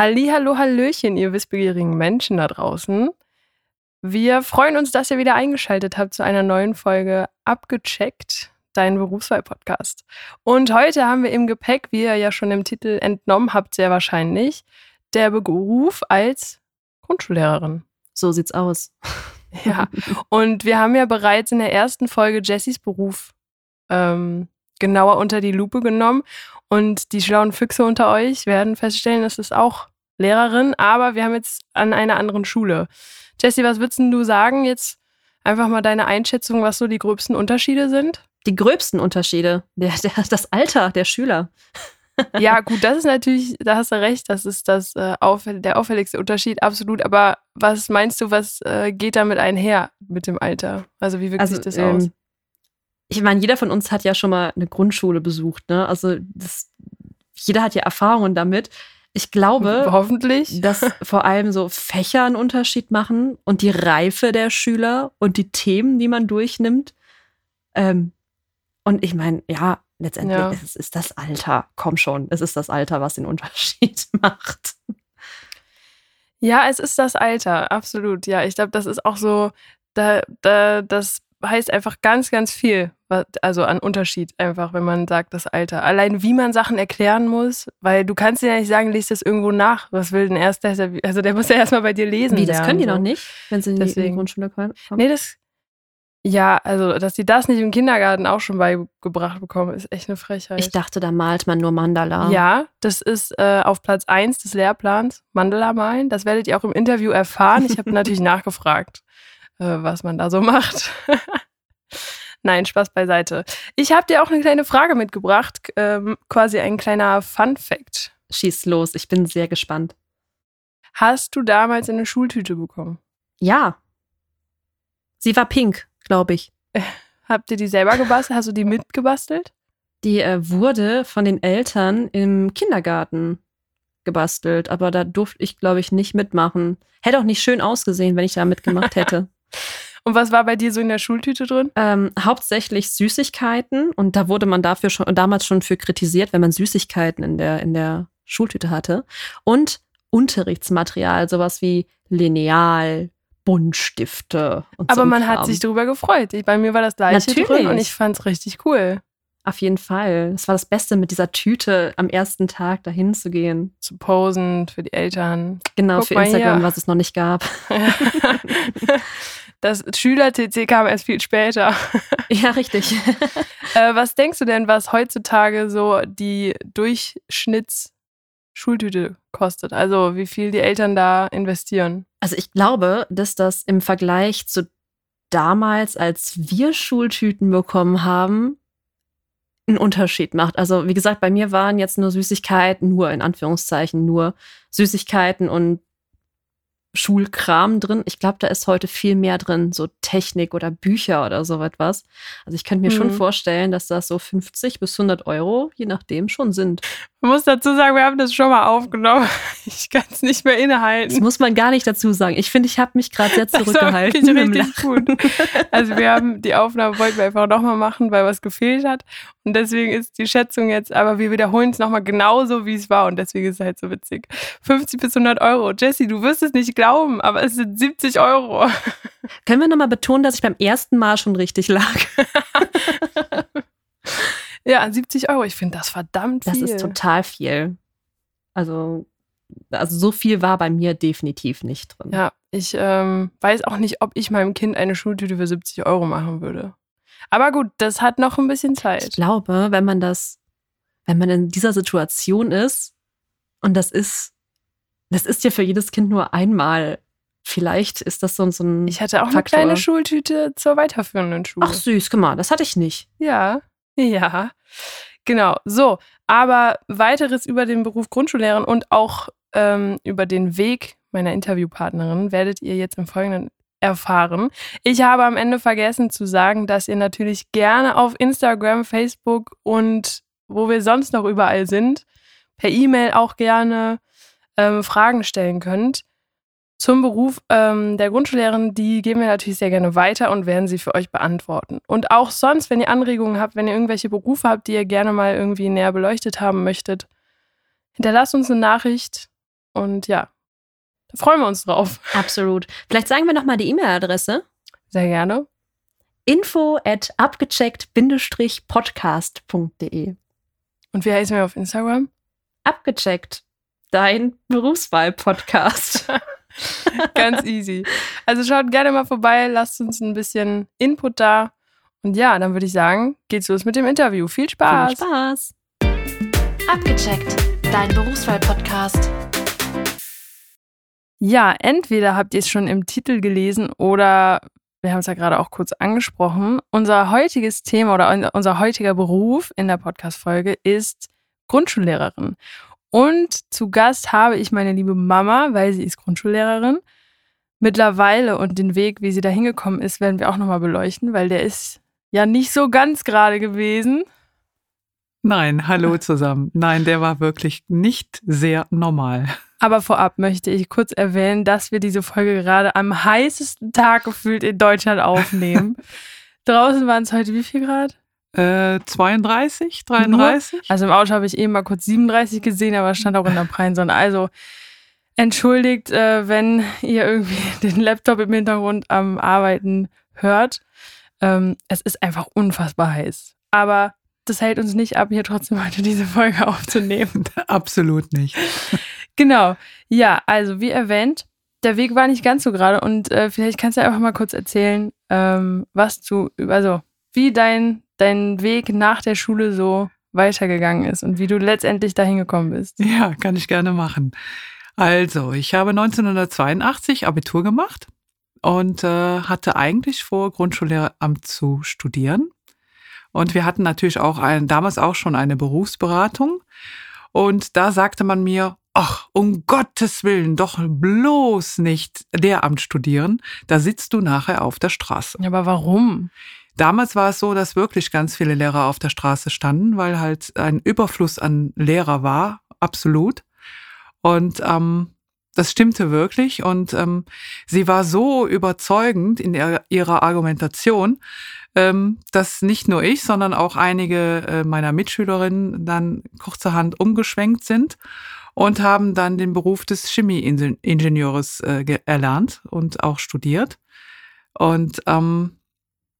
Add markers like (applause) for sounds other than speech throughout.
Halli, hallo, hallöchen, ihr wissbegierigen Menschen da draußen. Wir freuen uns, dass ihr wieder eingeschaltet habt zu einer neuen Folge Abgecheckt, dein Berufswahl-Podcast. Und heute haben wir im Gepäck, wie ihr ja schon im Titel entnommen habt, sehr wahrscheinlich, der Beruf als Grundschullehrerin. So sieht's aus. (laughs) Ja, und wir haben ja bereits in der ersten Folge Jessys Beruf ähm, genauer unter die Lupe genommen. Und die schlauen Füchse unter euch werden feststellen, es ist auch Lehrerin, aber wir haben jetzt an einer anderen Schule. Jessie, was würdest du sagen? Jetzt einfach mal deine Einschätzung, was so die gröbsten Unterschiede sind? Die gröbsten Unterschiede, der, der, das Alter der Schüler. (laughs) ja, gut, das ist natürlich, da hast du recht, das ist das, äh, auffäll der auffälligste Unterschied, absolut. Aber was meinst du, was äh, geht damit einher mit dem Alter? Also wie wirkt also, sich das ähm, aus? ich meine, jeder von uns hat ja schon mal eine Grundschule besucht, ne? Also das, jeder hat ja Erfahrungen damit. Ich glaube, (laughs) hoffentlich, dass vor allem so Fächer einen Unterschied machen und die Reife der Schüler und die Themen, die man durchnimmt. Ähm, und ich meine, ja, letztendlich ja. Ist, ist das Alter. Komm schon, es ist das Alter, was den Unterschied (laughs) macht. Ja, es ist das Alter, absolut. Ja, ich glaube, das ist auch so, da, da, das heißt einfach ganz, ganz viel, also an Unterschied einfach, wenn man sagt, das Alter. Allein wie man Sachen erklären muss, weil du kannst ja nicht sagen, liest das irgendwo nach. Was will denn erst, also der muss ja erstmal bei dir lesen. Wie, das lernen, können die so. noch nicht, wenn sie in die, in die Grundschule kommen? Nee, das, ja, also, dass sie das nicht im Kindergarten auch schon beigebracht bekommen, ist echt eine Frechheit. Ich dachte, da malt man nur Mandala. Ja, das ist äh, auf Platz 1 des Lehrplans, Mandala malen. Das werdet ihr auch im Interview erfahren. Ich habe (laughs) natürlich nachgefragt äh, was man da so macht. (laughs) Nein, Spaß beiseite. Ich habe dir auch eine kleine Frage mitgebracht, ähm, quasi ein kleiner Fun Fact. Schieß los, ich bin sehr gespannt. Hast du damals eine Schultüte bekommen? Ja. Sie war pink, glaube ich. (laughs) Habt ihr die selber gebastelt? Hast du die mitgebastelt? Die äh, wurde von den Eltern im Kindergarten gebastelt, aber da durfte ich, glaube ich, nicht mitmachen. Hätte auch nicht schön ausgesehen, wenn ich da mitgemacht (laughs) hätte. Und was war bei dir so in der Schultüte drin? Ähm, hauptsächlich Süßigkeiten. Und da wurde man dafür schon damals schon für kritisiert, wenn man Süßigkeiten in der, in der Schultüte hatte. Und Unterrichtsmaterial, sowas wie Lineal, Buntstifte und Aber so man Kram. hat sich darüber gefreut. bei mir war das gleiche Natürlich. drin und ich fand es richtig cool. Auf jeden Fall. Es war das Beste, mit dieser Tüte am ersten Tag dahin zu gehen. Zu posen für die Eltern. Genau, Guck für Instagram, hier. was es noch nicht gab. (laughs) (laughs) (laughs) Das Schüler-TC kam erst viel später. (laughs) Ja, richtig. (laughs) äh, was denkst du denn, was heutzutage so die Durchschnittsschultüte kostet? Also wie viel die Eltern da investieren? Also ich glaube, dass das im Vergleich zu damals, als wir Schultüten bekommen haben, einen Unterschied macht. Also wie gesagt, bei mir waren jetzt nur Süßigkeiten, nur in Anführungszeichen nur Süßigkeiten und Schulkram drin. Ich glaube, da ist heute viel mehr drin, so Technik oder Bücher oder so etwas. Also ich könnte mir mhm. schon vorstellen, dass das so 50 bis 100 Euro, je nachdem, schon sind. Man muss dazu sagen, wir haben das schon mal aufgenommen. (laughs) Ich kann es nicht mehr innehalten. Das muss man gar nicht dazu sagen. Ich finde, ich habe mich gerade sehr zurückgehalten. (laughs) Das war richtig gut. Also wir haben die Aufnahme wollten wir einfach nochmal machen, weil was gefehlt hat. Und deswegen ist die Schätzung jetzt, aber wir wiederholen es nochmal genauso, wie es war. Und deswegen ist es halt so witzig. 50 bis 100 Euro. Jesse, du wirst es nicht glauben, aber es sind 70 Euro. (laughs) Können wir nochmal betonen, dass ich beim ersten Mal schon richtig lag? (laughs) Ja, 70 Euro. Ich finde das verdammt viel. Das ist total viel. Also, also so viel war bei mir definitiv nicht drin. Ja, ich ähm, weiß auch nicht, ob ich meinem Kind eine Schultüte für 70 Euro machen würde. Aber gut, das hat noch ein bisschen Zeit. Ich glaube, wenn man das, wenn man in dieser Situation ist und das ist, das ist ja für jedes Kind nur einmal. Vielleicht ist das so, so ein. Ich hatte auch Faktor. eine kleine Schultüte zur weiterführenden Schule. Ach süß, guck mal, das hatte ich nicht. Ja. Ja, genau. So, aber weiteres über den Beruf Grundschullehrerin und auch ähm, über den Weg meiner Interviewpartnerin werdet ihr jetzt im Folgenden erfahren. Ich habe am Ende vergessen zu sagen, dass ihr natürlich gerne auf Instagram, Facebook und wo wir sonst noch überall sind, per E-Mail auch gerne ähm, Fragen stellen könnt zum Beruf ähm, der Grundschullehrerin, die geben wir natürlich sehr gerne weiter und werden sie für euch beantworten. Und auch sonst, wenn ihr Anregungen habt, wenn ihr irgendwelche Berufe habt, die ihr gerne mal irgendwie näher beleuchtet haben möchtet, hinterlasst uns eine Nachricht Und ja, da freuen wir uns drauf. Absolut. Vielleicht sagen wir nochmal die E-Mail-Adresse. Sehr gerne. Info at abgecheckt-podcast.de. Und wie heißen wir auf Instagram? Abgecheckt. Dein Berufswahl-Podcast. (laughs) Ganz easy. Also schaut gerne mal vorbei, lasst uns ein bisschen Input da. Und ja, dann würde ich sagen, geht's los mit dem Interview. Viel Spaß. Viel Spaß. Abgecheckt. Dein Berufswahl-Podcast. Ja, entweder habt ihr es schon im Titel gelesen oder wir haben es ja gerade auch kurz angesprochen. Unser heutiges Thema oder unser heutiger Beruf in der Podcast-Folge ist Grundschullehrerin. Und zu Gast habe ich meine liebe Mama, weil sie ist Grundschullehrerin. Mittlerweile und den Weg, wie sie da hingekommen ist, werden wir auch nochmal beleuchten, weil der ist ja nicht so ganz gerade gewesen. Nein, hallo (laughs) zusammen. Nein, der war wirklich nicht sehr normal. Aber vorab möchte ich kurz erwähnen, dass wir diese Folge gerade am heißesten Tag gefühlt in Deutschland aufnehmen. (laughs) Draußen waren es heute wie viel Grad? Äh, 32, 33? Nur? Also im Auto habe ich eben mal kurz 37 gesehen, aber es stand auch in der prallen Sonne. Also entschuldigt, äh, wenn ihr irgendwie (laughs) den Laptop im Hintergrund am Arbeiten hört. Ähm, es ist einfach unfassbar heiß. Aber das hält uns nicht ab, hier trotzdem heute diese Folge aufzunehmen. (laughs) Absolut nicht. Genau. Ja, also wie erwähnt, der Weg war nicht ganz so gerade und äh, vielleicht kannst du einfach mal kurz erzählen, ähm, was du, also wie dein, dein Weg nach der Schule so weitergegangen ist und wie du letztendlich dahin gekommen bist. Ja, kann ich gerne machen. Also, ich habe 1982 Abitur gemacht und äh, hatte eigentlich vor, Grundschullehramt zu studieren. Und wir hatten natürlich auch ein, damals auch schon eine Berufsberatung. Und da sagte man mir, ach, um Gottes Willen, doch bloß nicht Lehramt studieren. Da sitzt du nachher auf der Straße. Aber warum? Damals war es so, dass wirklich ganz viele Lehrer auf der Straße standen, weil halt ein Überfluss an Lehrer war, absolut. Und ähm, das stimmte wirklich. Und ähm, sie war so überzeugend in ihrer Argumentation, ähm, dass nicht nur ich, sondern auch einige äh, meiner Mitschülerinnen dann kurzerhand umgeschwenkt sind und haben dann den Beruf des Chemieingenieurs äh, erlernt und auch studiert. Und ähm,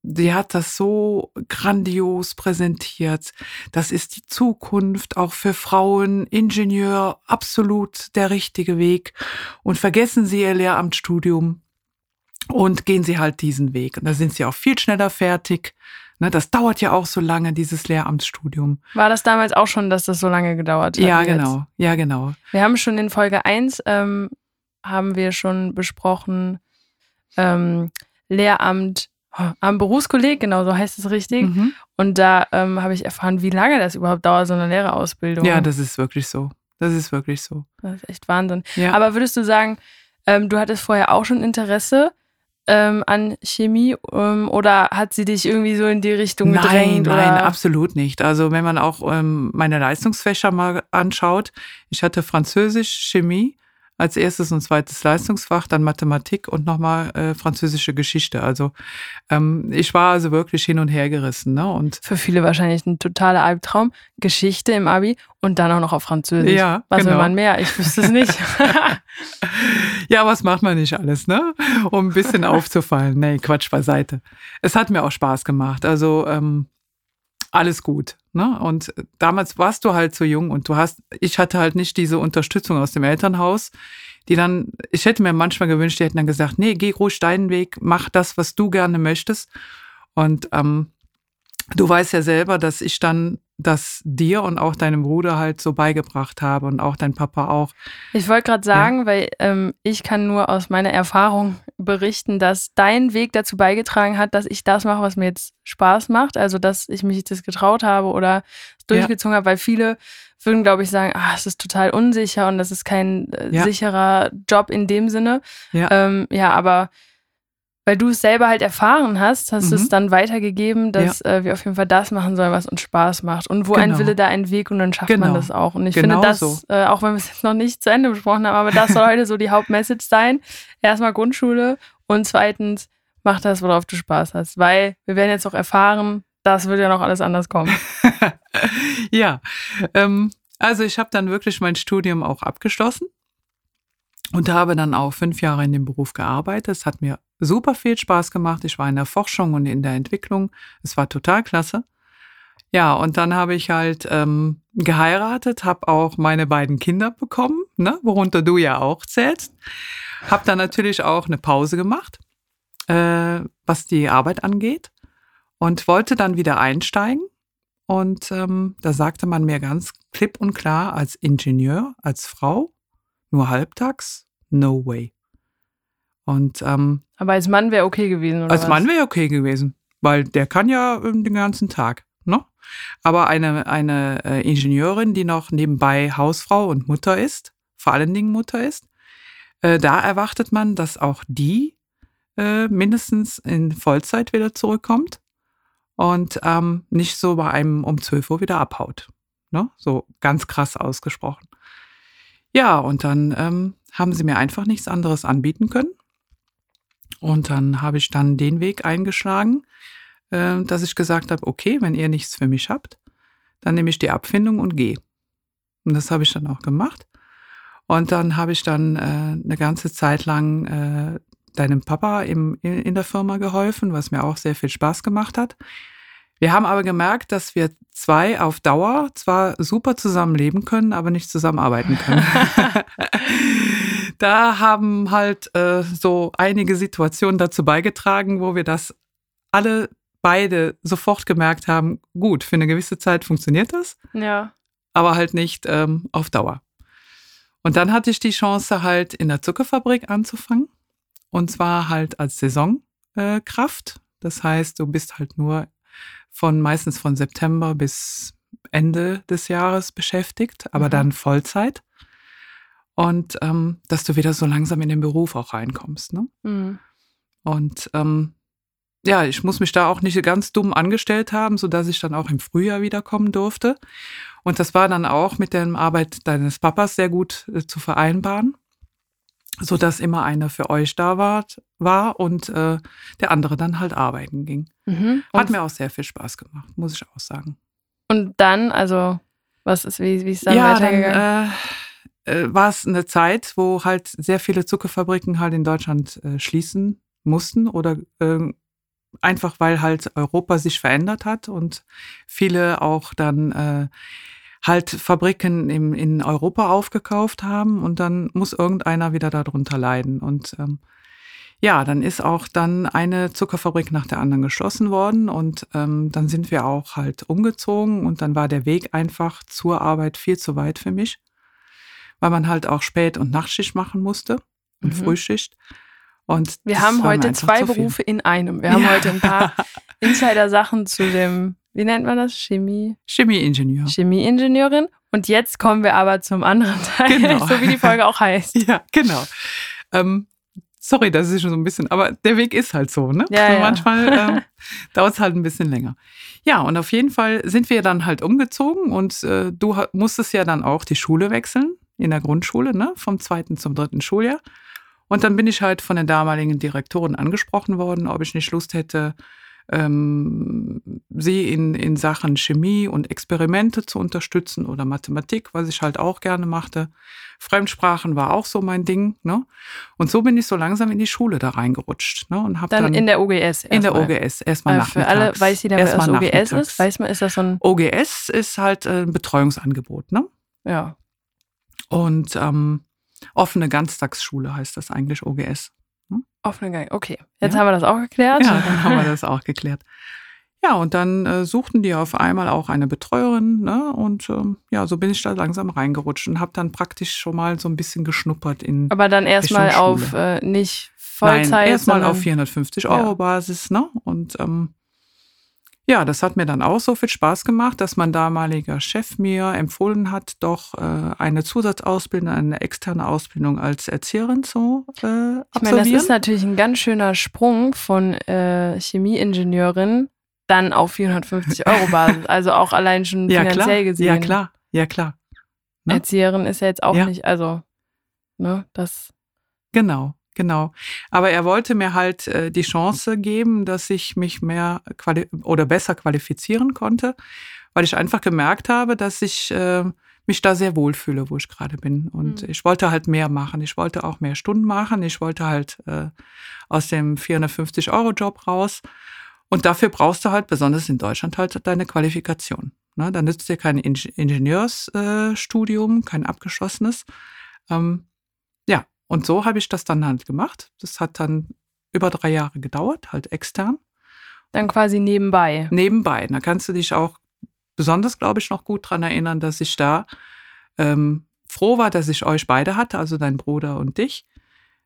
die hat das so grandios präsentiert. Das ist die Zukunft, auch für Frauen, Ingenieur, absolut der richtige Weg. Und vergessen Sie Ihr Lehramtsstudium und gehen Sie halt diesen Weg. Und da sind Sie auch viel schneller fertig. Ne, das dauert ja auch so lange, dieses Lehramtsstudium. War das damals auch schon, dass das so lange gedauert hat? Ja, genau. Ja, genau. Wir haben schon in Folge 1 ähm, haben wir schon besprochen, ähm, Lehramt am Berufskolleg, genau so heißt es richtig. Mhm. Und da ähm, habe ich erfahren, wie lange das überhaupt dauert, so eine Lehrerausbildung. Ja, das ist wirklich so. Das ist wirklich so. Das ist echt Wahnsinn. Ja. Aber würdest du sagen, ähm, du hattest vorher auch schon Interesse ähm, an Chemie ähm, oder hat sie dich irgendwie so in die Richtung nein, gedrängt? Nein, oder? absolut nicht. Also wenn man auch ähm, meine Leistungsfächer mal anschaut, ich hatte Französisch, Chemie als erstes und zweites Leistungsfach, dann Mathematik und nochmal äh, französische Geschichte. Also ähm, ich war also wirklich hin und her gerissen. Ne? Und Für viele wahrscheinlich ein totaler Albtraum. Geschichte im Abi und dann auch noch auf Französisch. Ja, was genau. will man mehr? Ich wüsste es nicht. (laughs) (laughs) ja, was macht man nicht alles, ne? Um ein bisschen aufzufallen. Nee, Quatsch beiseite. Es hat mir auch Spaß gemacht. Also ähm, alles gut. Ne? Und damals warst du halt so jung und du hast, ich hatte halt nicht diese Unterstützung aus dem Elternhaus, die dann, ich hätte mir manchmal gewünscht, die hätten dann gesagt, nee, geh ruhig deinen Weg, mach das, was du gerne möchtest. Und ähm, du weißt ja selber, dass ich dann das dir und auch deinem Bruder halt so beigebracht habe und auch dein Papa auch. Ich wollte gerade sagen, ja. weil ähm, ich kann nur aus meiner Erfahrung berichten, dass dein Weg dazu beigetragen hat, dass ich das mache, was mir jetzt Spaß macht. Also, dass ich mich das getraut habe oder durchgezogen ja. habe, weil viele würden, glaube ich, sagen, ah, es ist total unsicher und das ist kein äh, ja. sicherer Job in dem Sinne. Ja, ähm, ja aber weil du es selber halt erfahren hast, hast mhm. du es dann weitergegeben, dass ja. äh, wir auf jeden Fall das machen sollen, was uns Spaß macht. Und wo genau. ein Wille, da ein Weg und dann schafft genau. man das auch. Und ich genau finde das, so. äh, auch wenn wir es jetzt noch nicht zu Ende besprochen haben, aber das soll heute so die Hauptmessage sein. Erstmal Grundschule und zweitens, mach das, worauf du Spaß hast. Weil wir werden jetzt auch erfahren, das wird ja noch alles anders kommen. (laughs) ja, ähm, also ich habe dann wirklich mein Studium auch abgeschlossen und habe dann auch fünf Jahre in dem Beruf gearbeitet. Es hat mir super viel Spaß gemacht. Ich war in der Forschung und in der Entwicklung. Es war total klasse. Ja, und dann habe ich halt ähm, geheiratet, habe auch meine beiden Kinder bekommen, ne, worunter du ja auch zählst. Habe dann natürlich auch eine Pause gemacht, äh, was die Arbeit angeht, und wollte dann wieder einsteigen. Und ähm, da sagte man mir ganz klipp und klar, als Ingenieur, als Frau, nur halbtags, no way. Und ähm, Aber als Mann wäre okay gewesen, oder? als was? Mann wäre okay gewesen, weil der kann ja ähm, den ganzen Tag. Ne? Aber eine, eine äh, Ingenieurin, die noch nebenbei Hausfrau und Mutter ist, vor allen Dingen Mutter ist, äh, da erwartet man, dass auch die äh, mindestens in Vollzeit wieder zurückkommt und ähm, nicht so bei einem um 12 Uhr wieder abhaut. Ne? So ganz krass ausgesprochen. Ja, und dann ähm, haben sie mir einfach nichts anderes anbieten können. Und dann habe ich dann den Weg eingeschlagen, äh, dass ich gesagt habe, okay, wenn ihr nichts für mich habt, dann nehme ich die Abfindung und gehe. Und das habe ich dann auch gemacht. Und dann habe ich dann äh, eine ganze Zeit lang äh, deinem Papa im, in, in der Firma geholfen, was mir auch sehr viel Spaß gemacht hat. Wir haben aber gemerkt, dass wir zwei auf Dauer zwar super zusammenleben können, aber nicht zusammenarbeiten können. (laughs) da haben halt äh, so einige Situationen dazu beigetragen, wo wir das alle beide sofort gemerkt haben, gut, für eine gewisse Zeit funktioniert das, Ja. aber halt nicht ähm, auf Dauer. Und dann hatte ich die Chance, halt in der Zuckerfabrik anzufangen. Und zwar halt als Saisonkraft. Das heißt, du bist halt nur von meistens von September bis Ende des Jahres beschäftigt, aber Mhm. dann Vollzeit. Und ähm, dass du wieder so langsam in den Beruf auch reinkommst. Ne? Mhm. Und ähm, ja, ich muss mich da auch nicht ganz dumm angestellt haben, sodass ich dann auch im Frühjahr wiederkommen durfte. Und das war dann auch mit der Arbeit deines Papas sehr gut äh, zu vereinbaren, sodass immer einer für euch da war, war und äh, der andere dann halt arbeiten ging. Mhm. Hat mir auch sehr viel Spaß gemacht, muss ich auch sagen. und dann, also, was ist, wie, wie ist dann ja, weitergegangen? dann äh, äh, war es eine Zeit, wo halt sehr viele Zuckerfabriken halt in Deutschland äh, schließen mussten oder äh, einfach weil halt Europa sich verändert hat und viele auch dann äh, halt Fabriken im, in Europa aufgekauft haben und dann muss irgendeiner wieder darunter leiden. Und ähm, ja, dann ist auch dann eine Zuckerfabrik nach der anderen geschlossen worden und ähm, dann sind wir auch halt umgezogen und dann war der Weg einfach zur Arbeit viel zu weit für mich, weil man halt auch Spät- und Nachtschicht machen musste und Mhm. Frühschicht. Und Wir haben heute zwei. Berufe in einem. Wir haben Ja. heute ein paar (laughs) Insider-Sachen zu dem, wie nennt man das? Chemie, Chemieingenieur. Chemieingenieurin. Und jetzt kommen wir aber zum anderen Teil, Genau. (laughs) so wie die Folge auch heißt. (laughs) Ja, genau. Ähm, sorry, das ist schon so ein bisschen, aber der Weg ist halt so, ne? Ja, Und ja. Manchmal (laughs) ähm, dauert es halt ein bisschen länger. Ja, und auf jeden Fall sind wir dann halt umgezogen und äh, du musstest ja dann auch die Schule wechseln in der Grundschule, ne? Vom zweiten zum dritten Schuljahr. Und dann bin ich halt von der damaligen Direktorin angesprochen worden, ob ich nicht Lust hätte, ähm, sie in, in Sachen Chemie und Experimente zu unterstützen oder Mathematik, was ich halt auch gerne machte. Fremdsprachen war auch so mein Ding. Ne? Und so bin ich so langsam in die Schule da reingerutscht. Ne? Und hab Dann, dann, in der OGS. in der erstmal. OGS erstmal Äh, nachmittags. Für alle, weiß jeder, Erstmal OGS ist? Weiß man, ist das so ein, OGS ist halt äh, ein Betreuungsangebot. Ne? ja. Und ähm, offene Ganztagsschule heißt das eigentlich OGS. Offene Gang. Okay, jetzt Ja. haben wir das auch geklärt. Ja, (laughs) dann haben wir das auch geklärt. Ja, und dann äh, suchten die auf einmal auch eine Betreuerin, ne? Und ähm, ja, so bin ich da langsam reingerutscht und habe dann praktisch schon mal so ein bisschen geschnuppert in Aber dann erstmal auf äh, nicht Vollzeit. Nein, erstmal auf 450 Euro Ja. Basis, ne? Und ähm, ja, das hat mir dann auch so viel Spaß gemacht, dass mein damaliger Chef mir empfohlen hat, doch äh, eine Zusatzausbildung, eine externe Ausbildung als Erzieherin zu äh, Ich meine, das absolvieren. ist natürlich ein ganz schöner Sprung von äh, Chemieingenieurin dann auf 450 Euro Basis. (laughs) Also auch allein schon ja, finanziell klar. gesehen. Ja, klar. Ja, klar. ne? Erzieherin ist ja jetzt auch Ja. nicht, also, ne, das, Genau, genau. Aber er wollte mir halt äh, die Chance geben, dass ich mich mehr quali oder besser qualifizieren konnte, weil ich einfach gemerkt habe, dass ich äh, mich da sehr wohlfühle, wo ich gerade bin. Und Mhm. ich wollte halt mehr machen. Ich wollte auch mehr Stunden machen. Ich wollte halt äh, aus dem 450-Euro-Job raus. Und dafür brauchst du halt, besonders in Deutschland, halt deine Qualifikation. Ne? Da nützt dir kein Inge- Ingenieursstudium, Studium, kein abgeschlossenes. Ähm, und so habe ich das dann halt gemacht. Das hat dann über drei Jahre gedauert, halt extern. Dann quasi nebenbei. Nebenbei. Da kannst du dich auch besonders, glaube ich, noch gut dran erinnern, dass ich da ähm, froh war, dass ich euch beide hatte, also dein Bruder und dich.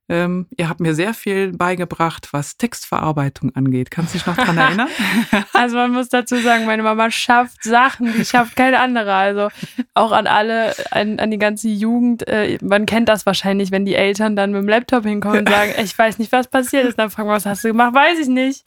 Ähm, ihr habt mir sehr viel beigebracht, was Textverarbeitung angeht. Kannst du dich noch dran erinnern? (laughs) Also man muss dazu sagen, meine Mama schafft Sachen, die schafft keine andere. Also auch an alle, an, an die ganze Jugend. Äh, man kennt das wahrscheinlich, wenn die Eltern dann mit dem Laptop hinkommen und sagen, ich weiß nicht, was passiert ist. Dann fragen wir, was hast du gemacht? Weiß ich nicht.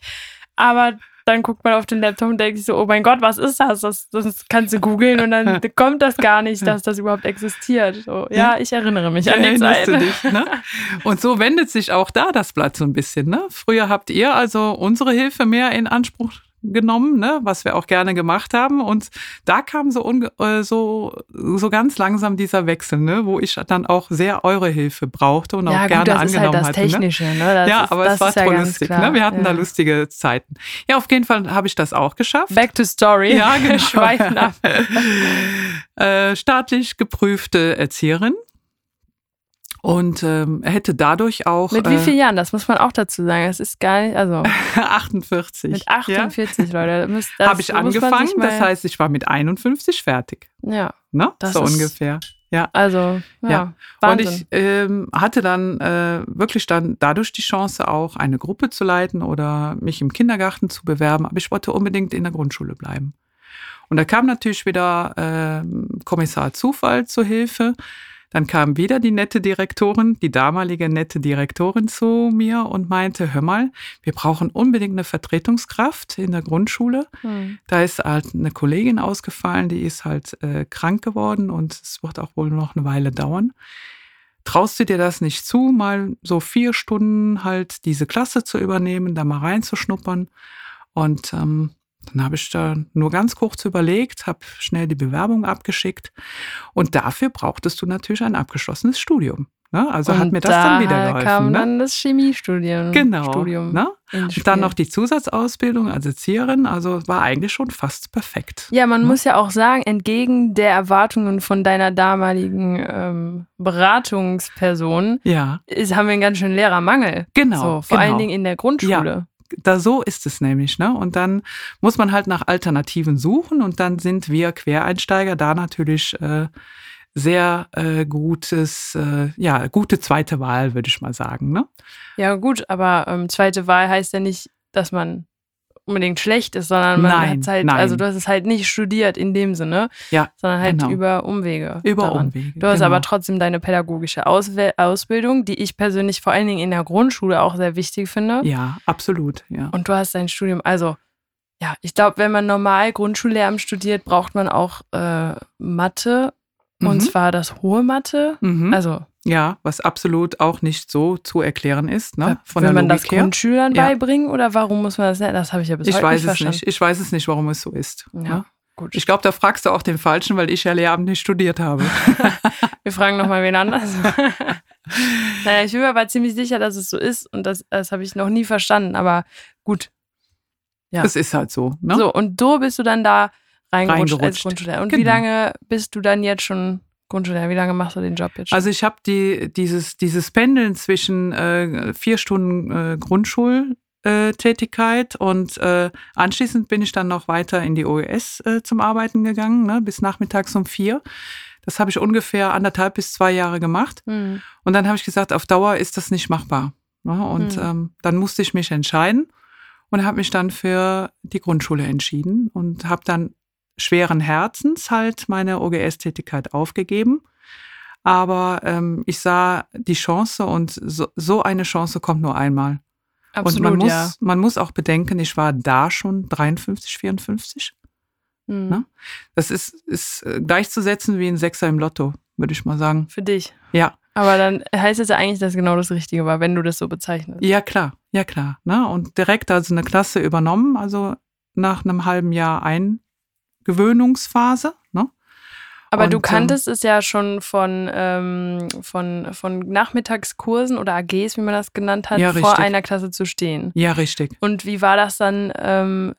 Aber dann guckt man auf den Laptop und denkt sich so, oh mein Gott, was ist das? Das, das kannst du googeln und dann (laughs) kommt das gar nicht, dass das überhaupt existiert. So, ja, ich erinnere mich an die Zeit. du dich, ne? (laughs) Und so wendet sich auch da das Blatt so ein bisschen. Ne? Früher habt ihr also unsere Hilfe mehr in Anspruch genommen, ne? was wir auch gerne gemacht haben. Und da kam so, äh, so, so ganz langsam dieser Wechsel, ne? wo ich dann auch sehr eure Hilfe brauchte und auch Ja, gerne gut, das ist angenommen halt das hatte. Ne? Technische. Ne? Das ja, ist, aber das es war ist ja lustig. Ne? Wir hatten ja. da lustige Zeiten. Ja, auf jeden Fall habe ich das auch geschafft. Back to Story. Ja, (laughs) genau. Schweifen ab. (laughs) äh, staatlich geprüfte Erzieherin. Und ähm, hätte dadurch auch Mit wie vielen Jahren? Das muss man auch dazu sagen. Es ist gar nicht, also (laughs) äh, 48. mit 48, Leute. da müsst- das Habe ich angefangen, das heißt, ich war mit 51 fertig. Ja, Ne? Das so ungefähr. Ja. also, ja, Ja. Und ich ähm, hatte dann äh, wirklich dann dadurch die Chance, auch eine Gruppe zu leiten oder mich im Kindergarten zu bewerben. Aber ich wollte unbedingt in der Grundschule bleiben. Und da kam natürlich wieder ähm, Kommissar Zufall zur Hilfe. Dann kam wieder die nette Direktorin, die damalige nette Direktorin zu mir und meinte, hör mal, wir brauchen unbedingt eine Vertretungskraft in der Grundschule. Hm. Da ist halt eine Kollegin ausgefallen, die ist halt äh, krank geworden und es wird auch wohl noch eine Weile dauern. Traust du dir das nicht zu, mal so vier Stunden halt diese Klasse zu übernehmen, da mal reinzuschnuppern? Und ähm, dann habe ich da nur ganz kurz überlegt, habe schnell die Bewerbung abgeschickt und dafür brauchtest du natürlich ein abgeschlossenes Studium. Ne? Also hat Und mir das dann wieder da geholfen. kam ne? dann das Chemiestudium. Genau. Studium Ne? Und dann noch die Zusatzausbildung als Erzieherin, also war eigentlich schon fast perfekt. Ja, man Ne? muss ja auch sagen, entgegen der Erwartungen von deiner damaligen ähm, Beratungsperson Ja, ist, haben wir einen ganz schönen Lehrermangel. genau. So, vor genau. allen Dingen in der Grundschule. Da so ist es nämlich, ne? Und dann muss man halt nach Alternativen suchen und dann sind wir Quereinsteiger da natürlich äh, sehr äh, gutes, äh, ja, gute zweite Wahl, würde ich mal sagen, ne? Ja, gut, aber ähm, zweite Wahl heißt ja nicht, dass man unbedingt schlecht ist, sondern man Nein, hat halt, nein. also du hast es halt nicht studiert in dem Sinne, Ja, sondern halt genau. über Umwege. Über daran. Umwege. Du hast genau. aber trotzdem deine pädagogische Auswe Ausbildung, die ich persönlich vor allen Dingen in der Grundschule auch sehr wichtig finde. Ja, absolut, ja. Und du hast dein Studium, also ja, ich glaube, wenn man normal Grundschullehramt studiert, braucht man auch äh, Mathe. Und Mhm. zwar das hohe Mathe. Mhm. Also, ja, was absolut auch nicht so zu erklären ist, ne? Von will man das her. Grundschülern Ja. beibringen oder warum muss man das nicht? Das habe ich ja bis Ich heute weiß nicht es verstanden. nicht. Ich weiß es nicht, warum es so ist. Ja, ne? gut. Ich glaube, da fragst du auch den Falschen, weil ich ja Lehramt nicht studiert habe. (laughs) Wir fragen nochmal wen (laughs) anders. (laughs) naja, ich bin mir aber ziemlich sicher, dass es so ist und das, das habe ich noch nie verstanden. Aber gut. Ja. Es ist halt so, ne? So, und so bist du dann da reingerutscht, als Reingerutscht. Grundschullehrer. Und wie Genau. lange bist du dann jetzt schon Grundschullehrer? Wie lange machst du den Job jetzt schon? Also ich habe die, dieses, dieses Pendeln zwischen äh, vier Stunden äh, Grundschultätigkeit und äh, anschließend bin ich dann noch weiter in die OES äh, zum Arbeiten gegangen, ne, bis nachmittags um vier. Das habe ich ungefähr anderthalb bis zwei Jahre gemacht. Hm. Und dann habe ich gesagt, auf Dauer ist das nicht machbar. Ne? Und Hm. ähm, dann musste ich mich entscheiden und habe mich dann für die Grundschule entschieden und habe dann schweren Herzens halt meine OGS-Tätigkeit aufgegeben. Aber ähm, ich sah die Chance und so, so eine Chance kommt nur einmal. Absolut, und man muss, ja. man muss auch bedenken, ich war da schon 53, 54. Hm. ne? Das ist, ist äh, gleichzusetzen wie ein Sechser im Lotto, würde ich mal sagen. Für dich. Ja, Aber dann heißt es ja eigentlich, dass genau das Richtige war, wenn du das so bezeichnest. Ja, klar, ja klar. Ne? Und direkt also eine Klasse übernommen, also nach einem halben Jahr Eingewöhnungsphase. Ne? Aber Und, du ähm, kanntest es ja schon von, ähm, von, von Nachmittagskursen oder AGs, wie man das genannt hat, Ja, vor einer Klasse zu stehen. Ja, richtig. Und wie war das dann, ähm,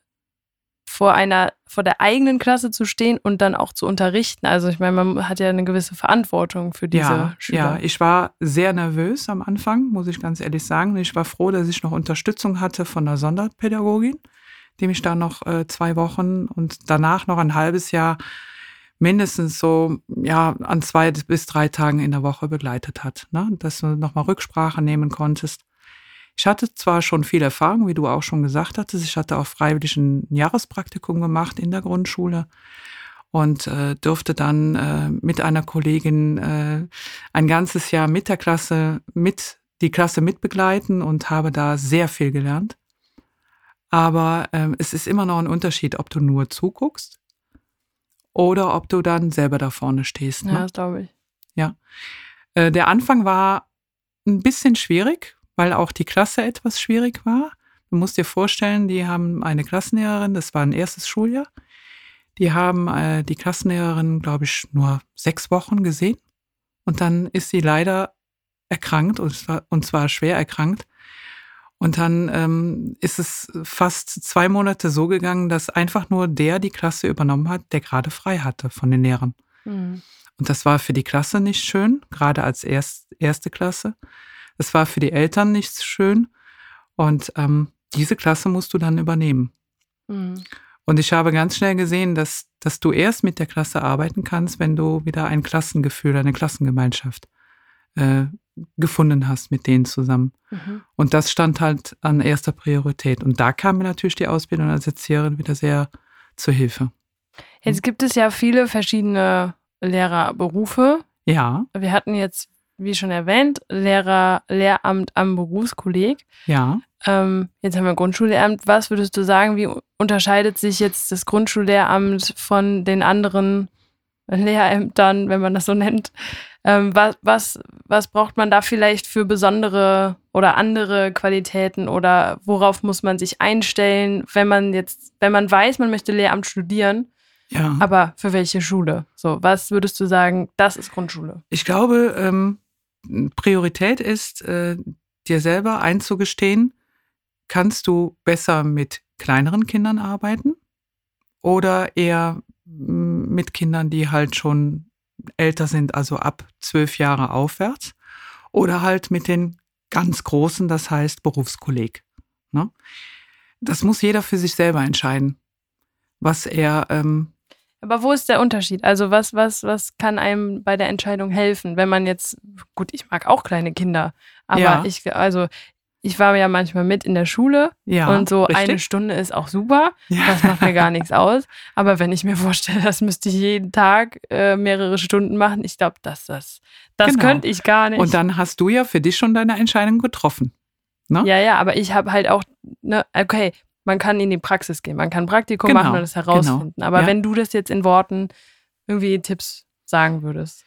vor einer, vor der eigenen Klasse zu stehen und dann auch zu unterrichten? Also ich meine, man hat ja eine gewisse Verantwortung für diese ja, Schüler. ja, ich war sehr nervös am Anfang, muss ich ganz ehrlich sagen. Ich war froh, dass ich noch Unterstützung hatte von der Sonderpädagogin, die mich da noch äh, zwei Wochen und danach noch ein halbes Jahr mindestens so ja an zwei bis drei Tagen in der Woche begleitet hat, ne? dass du nochmal Rücksprache nehmen konntest. Ich hatte zwar schon viel Erfahrung, wie du auch schon gesagt hattest. Ich hatte auch freiwillig ein Jahrespraktikum gemacht in der Grundschule und äh, durfte dann äh, mit einer Kollegin äh, ein ganzes Jahr mit der Klasse mit die Klasse mitbegleiten und habe da sehr viel gelernt. Aber ähm, es ist immer noch ein Unterschied, ob du nur zuguckst oder ob du dann selber da vorne stehst. Ja, Ne? das glaube ich. Äh, der Anfang war ein bisschen schwierig, weil auch die Klasse etwas schwierig war. Du musst dir vorstellen, die haben eine Klassenlehrerin, das war ein erstes Schuljahr. Die haben äh, die Klassenlehrerin, glaube ich, nur sechs Wochen gesehen. Und dann ist sie leider erkrankt, und zwar, und zwar schwer erkrankt. Und dann ähm, ist es fast zwei Monate so gegangen, dass einfach nur der die Klasse übernommen hat, der gerade frei hatte von den Lehrern. Mhm. Und das war für die Klasse nicht schön, gerade als erst, erste Klasse. Es war für die Eltern nicht schön. Und ähm, diese Klasse musst du dann übernehmen. Mhm. Und ich habe ganz schnell gesehen, dass, dass du erst mit der Klasse arbeiten kannst, wenn du wieder ein Klassengefühl, eine Klassengemeinschaft äh, gefunden hast mit denen zusammen. Mhm. Und das stand halt an erster Priorität. Und da kam mir natürlich die Ausbildung als Erzieherin wieder sehr zur Hilfe. Jetzt gibt es ja viele verschiedene Lehrerberufe. Ja, Wir hatten jetzt, wie schon erwähnt, Lehrer, Lehramt am Berufskolleg. ja. Ähm, jetzt haben wir Grundschullehramt. Was würdest du sagen, wie unterscheidet sich jetzt das Grundschullehramt von den anderen Lehrämtern, wenn man das so nennt? Ähm, was, was, was braucht man da vielleicht für besondere oder andere Qualitäten oder worauf muss man sich einstellen, wenn man jetzt, wenn man weiß, man möchte Lehramt studieren, Ja. aber für welche Schule? So, was würdest du sagen, das ist Grundschule? Ich glaube, ähm, Priorität ist, äh, dir selber einzugestehen, kannst du besser mit kleineren Kindern arbeiten oder eher mit Kindern, die halt schon älter sind, also ab zwölf Jahre aufwärts, oder halt mit den ganz Großen, das heißt Berufskolleg. Ne? Das muss jeder für sich selber entscheiden, was er ähm, Aber wo ist der Unterschied? Also was, was, was kann einem bei der Entscheidung helfen, wenn man jetzt, gut, ich mag auch kleine Kinder, aber Ja. ich, also ich war ja manchmal mit in der Schule ja und so richtig? eine Stunde ist auch super. ja. Das macht mir gar (laughs) nichts aus. Aber wenn ich mir vorstelle, das müsste ich jeden Tag äh, mehrere Stunden machen, ich glaube, das, das, das Genau. könnte ich gar nicht. Und dann hast du ja für dich schon deine Entscheidung getroffen. Ne? ja, ja, aber ich habe halt auch, ne, okay, man kann in die Praxis gehen, man kann Praktikum Genau, machen und das herausfinden. Aber ja. wenn du das jetzt in Worten irgendwie Tipps sagen würdest.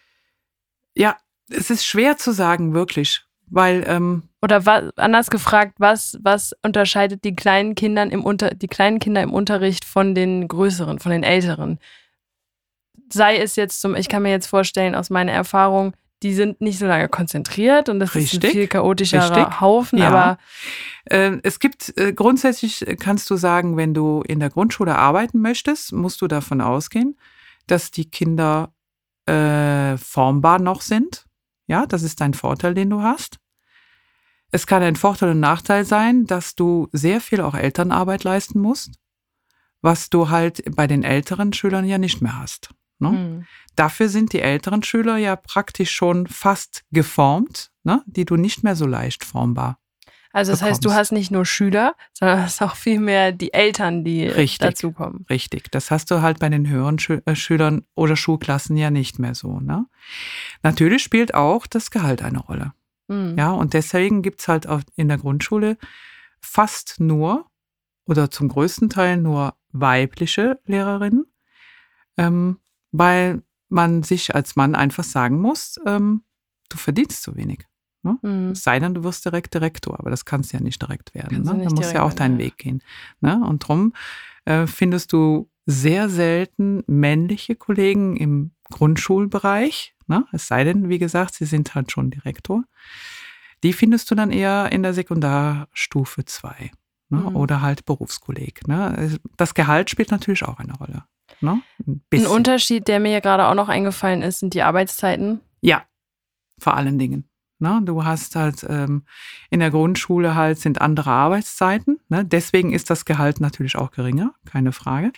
Ja, es ist schwer zu sagen, wirklich. Weil, ähm, Oder wa anders gefragt, was, was unterscheidet die kleinen Kindern im Unter die kleinen Kinder im Unterricht von den größeren, von den älteren? Sei es jetzt zum, ich kann mir jetzt vorstellen, aus meiner Erfahrung, die sind nicht so lange konzentriert und das ist Richtig, ein viel chaotischerer richtig. Haufen, Ja. aber äh, es gibt äh, grundsätzlich, äh, kannst du sagen, wenn du in der Grundschule arbeiten möchtest, musst du davon ausgehen, dass die Kinder äh, formbar noch sind. Ja, das ist ein Vorteil, den du hast. Es kann ein Vorteil und Nachteil sein, dass du sehr viel auch Elternarbeit leisten musst, was du halt bei den älteren Schülern ja nicht mehr hast. Ne? hm. Dafür sind die älteren Schüler ja praktisch schon fast geformt, ne? die du nicht mehr so leicht formbar. also das heißt, du bekommst. hast nicht nur Schüler, sondern hast auch viel mehr die Eltern, die Richtig. dazukommen. Richtig. Das hast du halt bei den höheren Schü äh, Schülern oder Schulklassen ja nicht mehr so. Ne? Natürlich spielt auch das Gehalt eine Rolle. Hm. Ja, und deswegen gibt's halt auch in der Grundschule fast nur oder zum größten Teil nur weibliche Lehrerinnen, ähm, weil man sich als Mann einfach sagen muss, ähm, du verdienst zu wenig. Hm. Es sei denn, du wirst direkt Direktor, aber das kannst ja nicht direkt werden. Ne? nicht Da musst ja auch deinen werden. Weg gehen. Ne? Und drum äh, findest du sehr selten männliche Kollegen im Grundschulbereich, ne? es sei denn, wie gesagt, sie sind halt schon Direktor. Die findest du dann eher in der Sekundarstufe 2 ne? Mhm. oder halt Berufskolleg. Ne? Das Gehalt spielt natürlich auch eine Rolle. Ne? Ein Ein. Unterschied, der mir gerade auch noch eingefallen ist, sind die Arbeitszeiten. Ja, vor allen Dingen. Ne? Du hast halt ähm, in der Grundschule halt sind andere Arbeitszeiten. Ne? Deswegen ist das Gehalt natürlich auch geringer, keine Frage.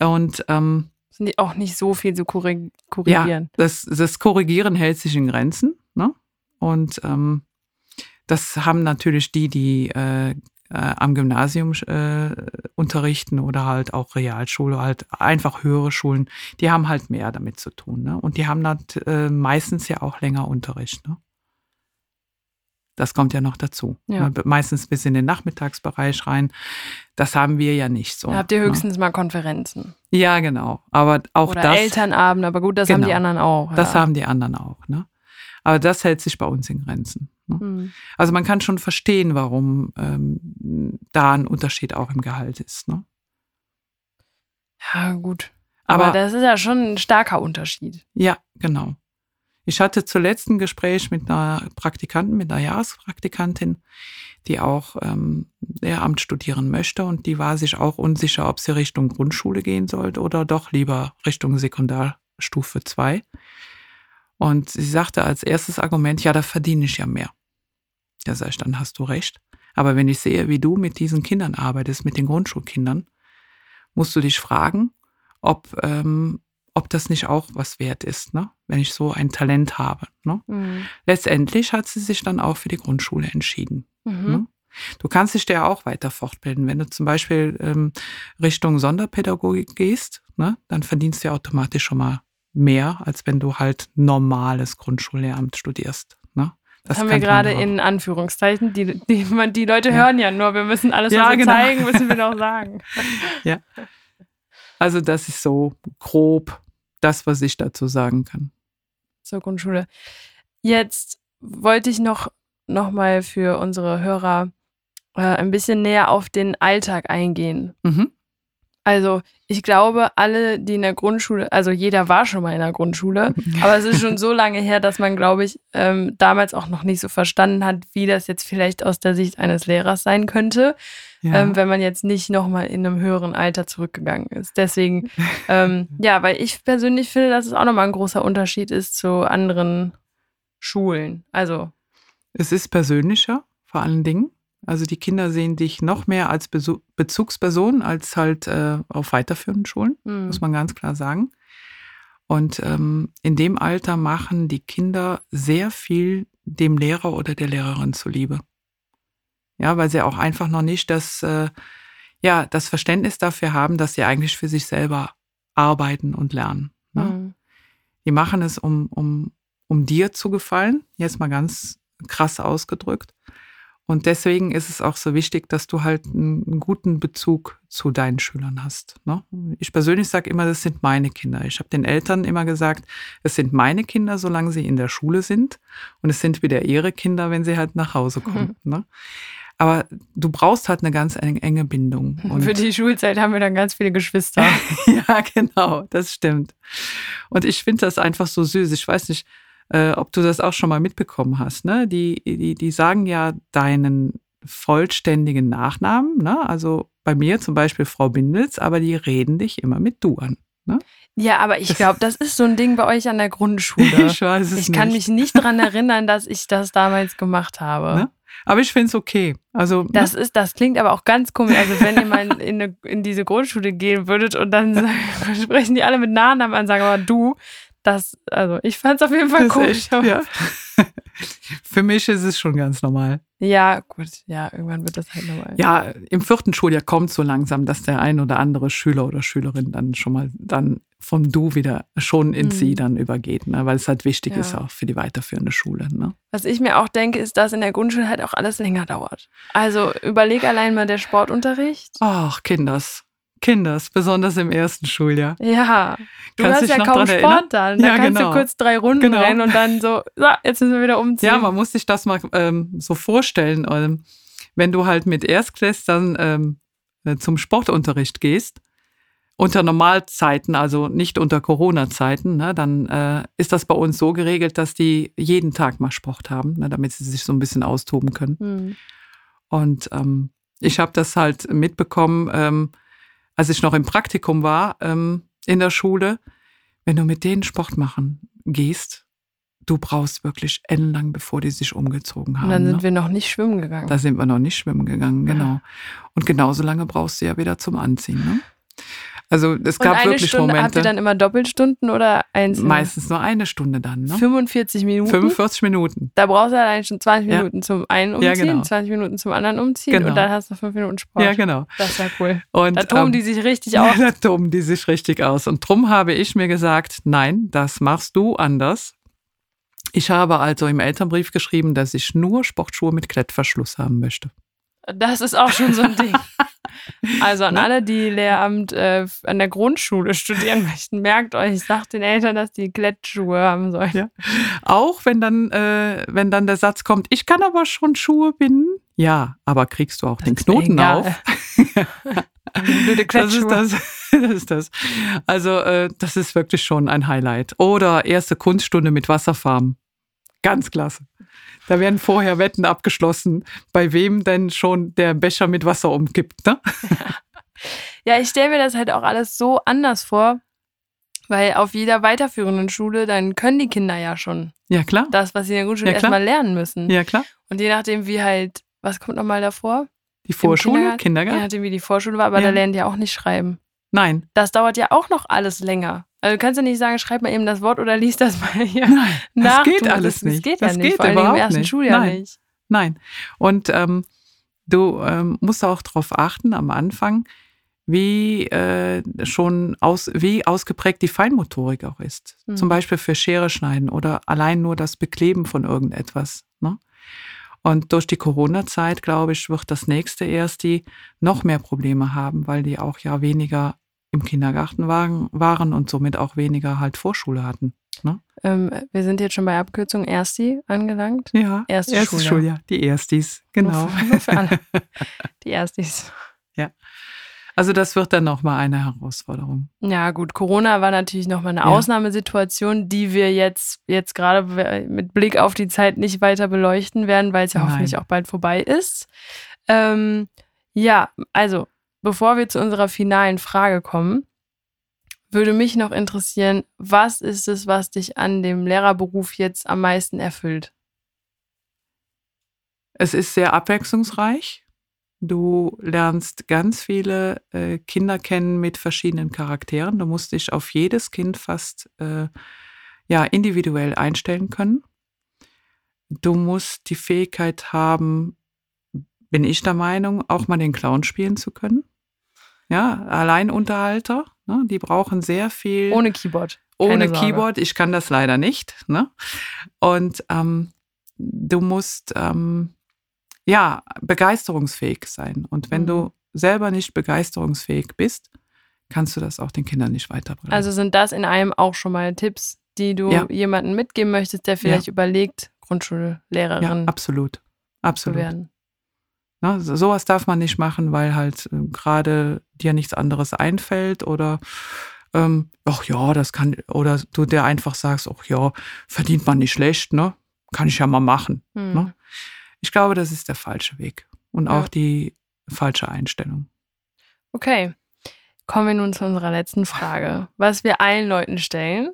Und ähm, Sind die auch nicht so viel zu korrig ja, korrigieren. das, das Korrigieren hält sich in Grenzen. Ne? Und ähm, das haben natürlich die, die äh, äh, am Gymnasium äh, unterrichten oder halt auch Realschule, halt einfach höhere Schulen, die haben halt mehr damit zu tun. Ne? Und die haben halt meistens ja auch länger Unterricht. Ne? Das kommt ja noch dazu. Ja. Ne? Meistens bis in den Nachmittagsbereich rein. Das haben wir ja nicht so. Da habt ihr ne? höchstens mal Konferenzen. Ja, genau. Aber auch Oder das. Elternabend, aber gut, das haben Genau. die anderen auch. Das ja. haben die anderen auch. Ne? Aber das hält sich bei uns in Grenzen. Ne? Hm. Also man kann schon verstehen, warum ähm, da ein Unterschied auch im Gehalt ist. Ne? Ja, gut. Aber, Aber, das ist ja schon ein starker Unterschied. ja, genau. Ich hatte zuletzt ein Gespräch mit einer Praktikantin, mit einer Jahrespraktikantin, die auch ähm, Lehramt studieren möchte und die war sich auch unsicher, ob sie Richtung Grundschule gehen sollte oder doch lieber Richtung Sekundarstufe 2. Und sie sagte als erstes Argument, ja, da verdiene ich ja mehr. Da sag ich, dann hast du recht. Aber wenn ich sehe, wie du mit diesen Kindern arbeitest, mit den Grundschulkindern, musst du dich fragen, ob, ähm, ob das nicht auch was wert ist, ne? wenn ich so ein Talent habe. Ne? Hm. Letztendlich hat sie sich dann auch für die Grundschule entschieden. Mhm. Ne? Du kannst dich ja auch weiter fortbilden. Wenn du zum Beispiel ähm, Richtung Sonderpädagogik gehst, ne, dann verdienst du ja automatisch schon mal mehr, als wenn du halt normales Grundschullehramt studierst. Ne? Das haben wir gerade in Anführungszeichen. Die, die, man, die Leute Ja. hören ja nur, wir müssen alles, was Ja, wir genau. zeigen, müssen wir noch sagen. (laughs) Also das ist so grob das, was ich dazu sagen kann. zur Grundschule. Jetzt wollte ich noch, noch mal für unsere Hörer äh, ein bisschen näher auf den Alltag eingehen. Mhm. Also ich glaube, alle, die in der Grundschule, also jeder war schon mal in der Grundschule, (laughs) aber es ist schon so lange her, dass man, glaube ich, ähm, damals auch noch nicht so verstanden hat, wie das jetzt vielleicht aus der Sicht eines Lehrers sein könnte, Ja. ähm, wenn man jetzt nicht noch mal in einem höheren Alter zurückgegangen ist. Deswegen, ähm, (laughs) ja, weil ich persönlich finde, dass es auch noch mal ein großer Unterschied ist zu anderen Schulen. Also Es ist persönlicher, vor allen Dingen. Also die Kinder sehen dich noch mehr als Besu Bezugsperson als halt äh, auf weiterführenden Schulen, hm, muss man ganz klar sagen. Und ähm, in dem Alter machen die Kinder sehr viel dem Lehrer oder der Lehrerin zuliebe. Ja, weil sie auch einfach noch nicht das, äh, ja, das Verständnis dafür haben, dass sie eigentlich für sich selber arbeiten und lernen. Ne? hm. Die machen es, um, um, um dir zu gefallen, jetzt mal ganz krass ausgedrückt. Und deswegen ist es auch so wichtig, dass du halt einen, einen guten Bezug zu deinen Schülern hast. Ne? Ich persönlich sage immer, das sind meine Kinder. Ich habe den Eltern immer gesagt, es sind meine Kinder, solange sie in der Schule sind. Und es sind wieder ihre Kinder, wenn sie halt nach Hause (laughs) kommen. Ne? Aber du brauchst halt eine ganz eng- enge Bindung. (laughs) Und Für die Schulzeit haben wir dann ganz viele Geschwister. (laughs) ja, genau, das stimmt. Und ich finde das einfach so süß. Ich weiß nicht, äh, ob du das auch schon mal mitbekommen hast. Ne? Die, die, die sagen ja deinen vollständigen Nachnamen. Ne? Also bei mir zum Beispiel Frau Bindels, aber die reden dich immer mit du an. Ja, aber ich glaube, das ist so ein Ding bei euch an der Grundschule. (laughs) Ich weiß es Ich kann nicht. mich nicht dran erinnern, dass ich das damals gemacht habe. Ne? Aber ich finde es okay. Also Das ist, das klingt aber auch ganz komisch. Also wenn ihr mal in, eine, in diese Grundschule gehen würdet und dann sagen, (laughs) sprechen die alle mit Nachnamen an, sagen aber du, das, also ich fand es auf jeden Fall komisch. echt, ja. (laughs) Für mich ist es schon ganz normal. ja, gut, ja, irgendwann wird das halt normal. Ja, im vierten Schuljahr kommt so langsam, dass der ein oder andere Schüler oder Schülerin dann schon mal dann vom Du wieder schon ins Mhm. Sie dann übergeht, ne? weil es halt wichtig Ja. ist auch für die weiterführende Schule. Ne? Was ich mir auch denke, ist, dass in der Grundschule halt auch alles länger dauert. Also überleg allein mal der Sportunterricht. Ach, Kinders. Kinders, besonders im ersten Schuljahr. Ja, du Kannst hast ja kaum dran erinnern? Sport dann. Da Ja, kannst genau. du kurz drei Runden Genau. rennen und dann so, so, jetzt müssen wir wieder umziehen. Ja, man muss sich das mal ähm, so vorstellen. Ähm, wenn du halt mit Erstklässlern ähm, äh, zum Sportunterricht gehst unter Normalzeiten, also nicht unter Corona-Zeiten, ne, dann äh, ist das bei uns so geregelt, dass die jeden Tag mal Sport haben, ne, damit sie sich so ein bisschen austoben können. Hm. Und ähm, ich habe das halt mitbekommen, ähm, als ich noch im Praktikum war ähm, in der Schule. Wenn du mit denen Sport machen gehst, du brauchst wirklich ellenlang, bevor die sich umgezogen haben. Und dann sind ne? wir noch nicht schwimmen gegangen. Da sind wir noch nicht schwimmen gegangen, genau. Und genauso lange brauchst du ja wieder zum Anziehen. Ne? Also es Und gab eine wirklich Stunde, habt Momente, ihr dann immer Doppelstunden oder einzeln? meistens nur eine Stunde dann, ne? 45 Minuten. 45 Minuten. Da brauchst du allein schon 20 Ja. Minuten zum einen Ja, umziehen, genau. 20 Minuten zum anderen umziehen Genau. und dann hast du 5 Minuten Sport. Ja, genau. Das ist ja cool. Und, Da toben ähm, die sich richtig (laughs) auf. Da toben die sich richtig aus. Und drum habe ich mir gesagt, nein, das machst du anders. Ich habe also im Elternbrief geschrieben, dass ich nur Sportschuhe mit Klettverschluss haben möchte. Das ist auch schon so ein Ding. (laughs) Also an Ne? alle, die Lehramt äh, an der Grundschule studieren (laughs) möchten, merkt euch, sagt den Eltern, dass die Klettschuhe haben sollen. Ja. Auch wenn dann, äh, wenn dann der Satz kommt, ich kann aber schon Schuhe binden. Ja, aber kriegst du auch den ist mir Knoten auf? (laughs) Blöde Das ist das. (laughs) das ist das. Also, äh, das ist wirklich schon ein Highlight. Oder erste Kunststunde mit Wasserfarben. Ganz klasse. Da werden vorher Wetten abgeschlossen, bei wem denn schon der Becher mit Wasser umkippt. Ne? (laughs) Ja, ich stelle mir das halt auch alles so anders vor, weil auf jeder weiterführenden Schule, dann können die Kinder ja schon Ja, klar. das, was sie in der Grundschule Ja, erstmal lernen müssen. Ja, klar. Und je nachdem, wie halt, was kommt nochmal davor? Die Vorschule, Kindergarten? Je Kindergarten? nachdem, wie die Vorschule war, aber Ja. da lernen die ja auch nicht schreiben. Nein. Das dauert ja auch noch alles länger. Also du kannst ja nicht sagen, schreib mal eben das Wort oder lies das mal hier Nein. (laughs) nach. Das geht Du, alles das, nicht. Das geht das ja nicht, geht vor allem überhaupt im ersten nicht. Schuljahr Nein. nicht. Nein. Und ähm, du ähm, musst auch darauf achten am Anfang, wie äh, schon aus, wie ausgeprägt die Feinmotorik auch ist. Mhm. Zum Beispiel für Schere schneiden oder allein nur das Bekleben von irgendetwas. Ne? Und durch die Corona-Zeit, glaube ich, wird das nächste erst die noch mehr Probleme haben, weil die auch ja weniger im Kindergarten waren, waren und somit auch weniger halt Vorschule hatten. Ne? Ähm, wir sind jetzt schon bei Abkürzung Ersti angelangt. Ja, Erstes erstes Schuljahr. Schuljahr. Die Erstis, genau. Nur für, nur für alle. (laughs) Die Erstis. Also das wird dann nochmal eine Herausforderung. Ja, gut, Corona war natürlich nochmal eine Ja. Ausnahmesituation, die wir jetzt, jetzt gerade mit Blick auf die Zeit nicht weiter beleuchten werden, weil es ja Nein. hoffentlich auch bald vorbei ist. Ähm, ja, also, bevor wir zu unserer finalen Frage kommen, würde mich noch interessieren, was ist es, was dich an dem Lehrerberuf jetzt am meisten erfüllt? Es ist sehr abwechslungsreich. Du lernst ganz viele äh, Kinder kennen mit verschiedenen Charakteren. Du musst dich auf jedes Kind fast äh, ja, individuell einstellen können. Du musst die Fähigkeit haben, bin ich der Meinung, auch mal den Clown spielen zu können. Ja, Alleinunterhalter, ne, die brauchen sehr viel. Ohne Keyboard. Ohne Sorge. Keyboard, ich kann das leider nicht. Ne? Und ähm, du musst ähm, ja begeisterungsfähig sein. Und wenn Mhm. du selber nicht begeisterungsfähig bist, kannst du das auch den Kindern nicht weiterbringen. Also sind das in einem auch schon mal Tipps, die du Ja. jemandem mitgeben möchtest, der vielleicht überlegt, Grundschullehrerin ja, absolut. zu Absolut. werden? Ne? So, sowas darf man nicht machen, weil halt äh, gerade dir nichts anderes einfällt oder ähm, ach ja, das kann, oder du dir einfach sagst, ach ja, verdient man nicht schlecht, ne? Kann ich ja mal machen. Hm. Ne? Ich glaube, das ist der falsche Weg und Ja. auch die falsche Einstellung. Okay, kommen wir nun zu unserer letzten Frage, was wir allen Leuten stellen.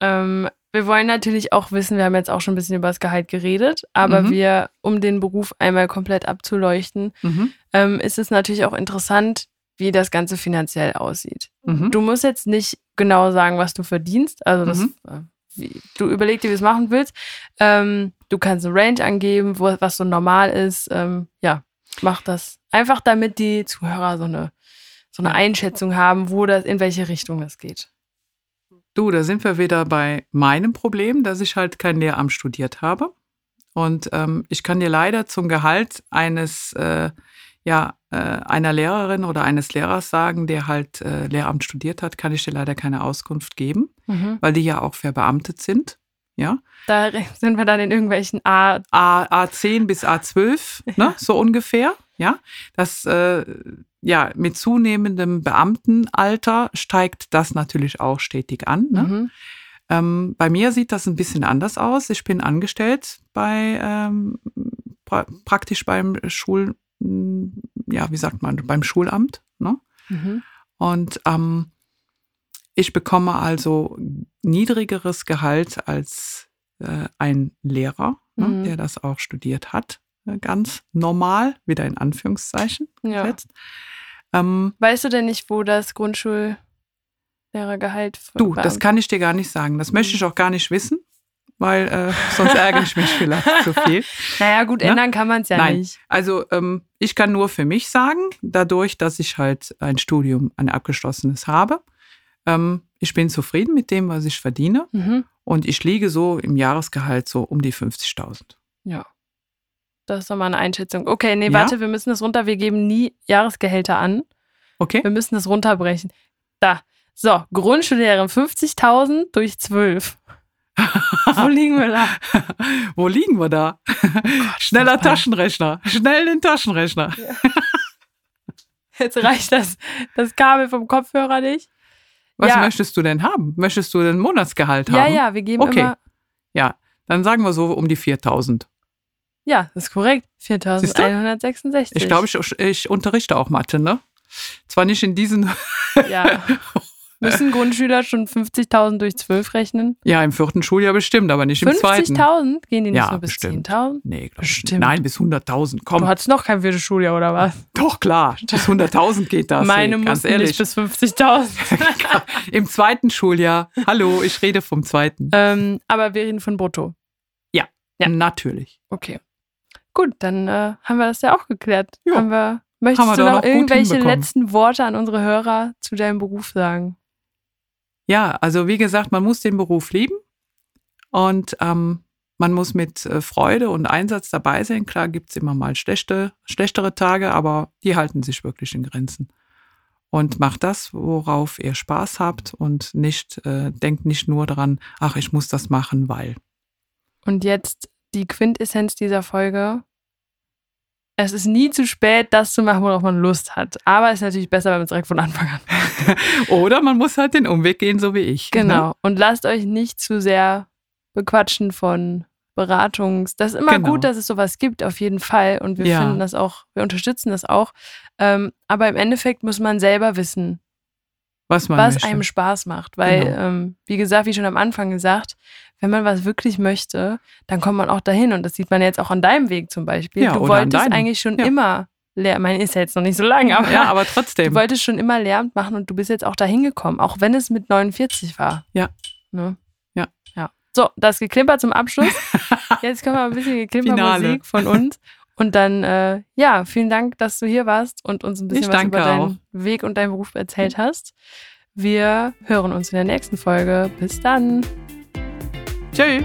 Ähm, wir wollen natürlich auch wissen, wir haben jetzt auch schon ein bisschen über das Gehalt geredet, aber Mhm. wir, um den Beruf einmal komplett abzuleuchten, Mhm. ähm, ist es natürlich auch interessant, wie das Ganze finanziell aussieht. Mhm. Du musst jetzt nicht genau sagen, was du verdienst. Also das, Mhm. äh, wie, du überleg dir, wie du es machen willst. Ähm, du kannst eine Range angeben, wo, was so normal ist. Ähm, ja, mach das. Einfach damit die Zuhörer so eine, so eine. Einschätzung haben, wo das, in welche Richtung das geht. Du, da sind wir wieder bei meinem Problem, dass ich halt kein Lehramt studiert habe. Und ähm, ich kann dir leider zum Gehalt eines, äh, ja, äh, einer Lehrerin oder eines Lehrers sagen, der halt äh, Lehramt studiert hat, kann ich dir leider keine Auskunft geben, Mhm. weil die ja auch verbeamtet sind. Ja, Da (laughs) sind wir dann in irgendwelchen A. A, A10 bis A12, (laughs) ne, so ungefähr. Ja, das, äh, ja, mit zunehmendem Beamtenalter steigt das natürlich auch stetig an. Ne? Mhm. Ähm, bei mir sieht das ein bisschen anders aus. Ich bin angestellt bei, ähm, pra praktisch beim Schul, ja, wie sagt man, beim Schulamt. Ne? Mhm. Und ähm, ich bekomme also niedrigeres Gehalt als äh, ein Lehrer, ne, Mhm. der das auch studiert hat. Äh, Ganz normal, wieder in Anführungszeichen Ja. gesetzt. Ähm, Weißt du denn nicht, wo das Grundschullehrergehalt für du, das kann ich dir gar nicht sagen. Das möchte ich auch gar nicht wissen, weil äh, sonst ärgere ich mich vielleicht (laughs) zu viel. Naja, gut, Ne? ändern kann man es ja Nein. nicht. Also ähm, ich kann nur für mich sagen, dadurch, dass ich halt ein Studium, ein abgeschlossenes habe, ähm, ich bin zufrieden mit dem, was ich verdiene Mhm. und ich liege so im Jahresgehalt so um die 50.000. Ja. Das ist doch mal eine Einschätzung. Okay, nee, Ja? warte, wir müssen das runter. Wir geben nie Jahresgehälter an. Okay? Wir müssen das runterbrechen. Da. So, Grundschullehrerin 50.000 durch 12. (laughs) Wo liegen wir da? (laughs) Wo liegen wir da? Schneller das peinlich. Taschenrechner. Schnell den Taschenrechner. Jetzt reicht das, das Kabel vom Kopfhörer nicht. Was Ja. möchtest du denn haben? Möchtest du denn Monatsgehalt Ja, haben? ja, wir geben Okay. immer. Ja, dann sagen wir so um die 4.000. Ja, das ist korrekt. Siehst du? 4166. Ich glaube, ich, ich unterrichte auch Mathe, ne? Zwar nicht in diesen, Ja. (laughs) Müssen Grundschüler schon 50.000 durch 12 rechnen? ja, im vierten Schuljahr bestimmt, aber nicht im zweiten. 50.000? Gehen die nicht Ja, nur bis bestimmt. 10.000? Nee. Bestimmt. Nein, bis 100.000. Komm, Du hattest noch kein viertes Schuljahr, oder was? doch klar. Bis 100.000 geht das. Meine ey, ganz ehrlich. nicht bis 50.000. (laughs) Im zweiten Schuljahr. Hallo, ich rede vom zweiten. ähm, aber wir reden von Brutto. ja. Natürlich. Okay. Gut, dann äh, haben wir das ja auch geklärt. Ja. Haben wir, möchtest wir du noch noch irgendwelche letzten Worte an unsere Hörer zu deinem Beruf sagen? Ja, also wie gesagt, man muss den Beruf lieben und ähm, man muss mit äh, Freude und Einsatz dabei sein. Klar gibt's immer mal schlechte, schlechtere Tage, aber die halten sich wirklich in Grenzen. Und macht das, worauf ihr Spaß habt und nicht, äh, denkt nicht nur daran, ach, ich muss das machen, weil. Und jetzt die Quintessenz dieser Folge. Es ist nie zu spät, das zu machen, worauf man Lust hat. Aber es ist natürlich besser, wenn man es direkt von Anfang an. (laughs) Oder man muss halt den Umweg gehen, so wie ich. Genau. Ne? Und lasst euch nicht zu sehr bequatschen von Beratungs. Das ist immer Genau. gut, dass es sowas gibt, auf jeden Fall. Und wir Ja. finden das auch, wir unterstützen das auch. Ähm, aber im Endeffekt muss man selber wissen, Was was möchte. einem Spaß macht. Weil, Genau. ähm, wie gesagt, wie schon am Anfang gesagt, wenn man was wirklich möchte, dann kommt man auch dahin. Und das sieht man jetzt auch an deinem Weg zum Beispiel. Ja, du wolltest eigentlich schon Ja. immer lernen. Meine ist ja jetzt noch nicht so lang, aber, ja, aber du trotzdem. wolltest schon immer Lehramt machen und du bist jetzt auch dahin gekommen, auch wenn es mit 49 war. Ja. Ne? Ja. ja. So, das Geklimper zum Abschluss. (laughs) Jetzt kommen wir ein bisschen Geklimper-Musik von uns. Und dann, äh, ja, vielen Dank, dass du hier warst und uns ein bisschen Ich was über deinen auch. Weg und deinen Beruf erzählt hast. Wir hören uns in der nächsten Folge. Bis dann. Tschüss.